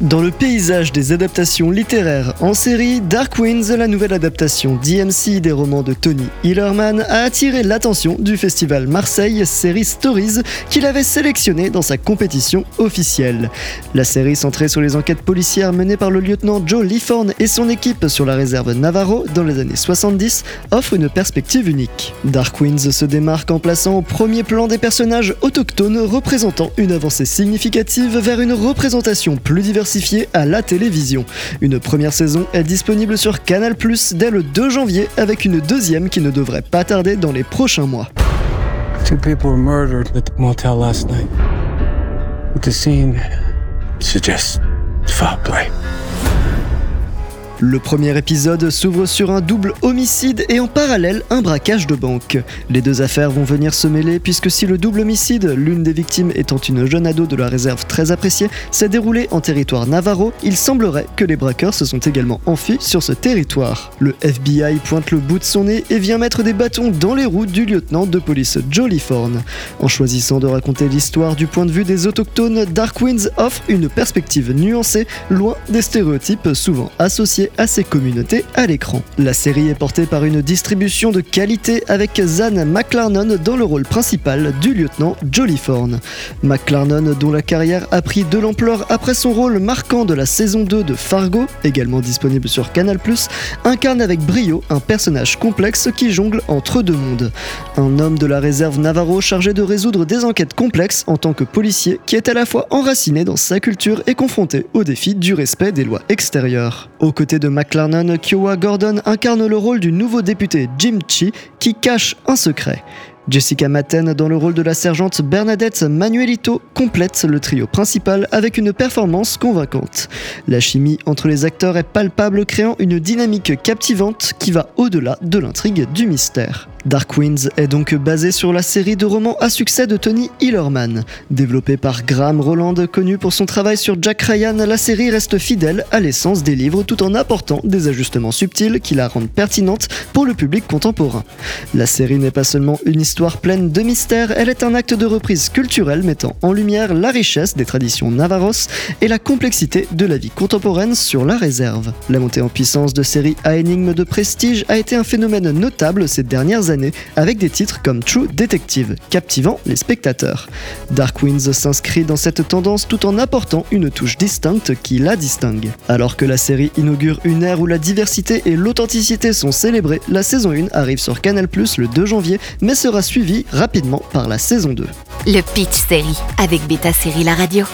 Dans le paysage des adaptations littéraires en série, Dark Winds, la nouvelle adaptation d'IMC des romans de Tony Hillerman, a attiré l'attention du festival Marseille Série Stories qu'il avait sélectionné dans sa compétition officielle. La série centrée sur les enquêtes policières menées par le lieutenant Joe Lifford et son équipe sur la réserve Navarro dans les années 70 offre une perspective unique. Dark Winds se démarque en plaçant au premier plan des personnages autochtones représentant une avancée significative vers une représentation plus diversifiée à la télévision. Une première saison est disponible sur Canal dès le 2 janvier avec une deuxième qui ne devrait pas tarder dans les prochains mois. Le premier épisode s'ouvre sur un double homicide et en parallèle un braquage de banque. Les deux affaires vont venir se mêler puisque si le double homicide, l'une des victimes étant une jeune ado de la réserve très appréciée, s'est déroulé en territoire navarro, il semblerait que les braqueurs se sont également enfuis sur ce territoire. Le FBI pointe le bout de son nez et vient mettre des bâtons dans les roues du lieutenant de police Jolly Thorne. En choisissant de raconter l'histoire du point de vue des autochtones, Dark Winds offre une perspective nuancée, loin des stéréotypes souvent associés à ces communautés à l'écran. La série est portée par une distribution de qualité avec Zan McLarnon dans le rôle principal du lieutenant Jolly Thorne. McLarnon, dont la carrière a pris de l'ampleur après son rôle marquant de la saison 2 de Fargo, également disponible sur Canal+, incarne avec brio un personnage complexe qui jongle entre deux mondes. Un homme de la réserve Navarro chargé de résoudre des enquêtes complexes en tant que policier qui est à la fois enraciné dans sa culture et confronté au défi du respect des lois extérieures. De McLarnon, Kiowa Gordon incarne le rôle du nouveau député Jim Chi qui cache un secret. Jessica Matten, dans le rôle de la sergente Bernadette Manuelito, complète le trio principal avec une performance convaincante. La chimie entre les acteurs est palpable, créant une dynamique captivante qui va au-delà de l'intrigue du mystère. Dark Winds est donc basé sur la série de romans à succès de Tony Hillerman. Développée par Graham Roland, connu pour son travail sur Jack Ryan, la série reste fidèle à l'essence des livres tout en apportant des ajustements subtils qui la rendent pertinente pour le public contemporain. La série n'est pas seulement une histoire pleine de mystères, elle est un acte de reprise culturelle mettant en lumière la richesse des traditions navarros et la complexité de la vie contemporaine sur la réserve. La montée en puissance de séries à énigmes de prestige a été un phénomène notable ces dernières avec des titres comme True Detective, captivant les spectateurs. Dark Winds s'inscrit dans cette tendance tout en apportant une touche distincte qui la distingue. Alors que la série inaugure une ère où la diversité et l'authenticité sont célébrées, la saison 1 arrive sur Canal Plus le 2 janvier, mais sera suivie rapidement par la saison 2. Le Pitch Série avec Beta Série La Radio.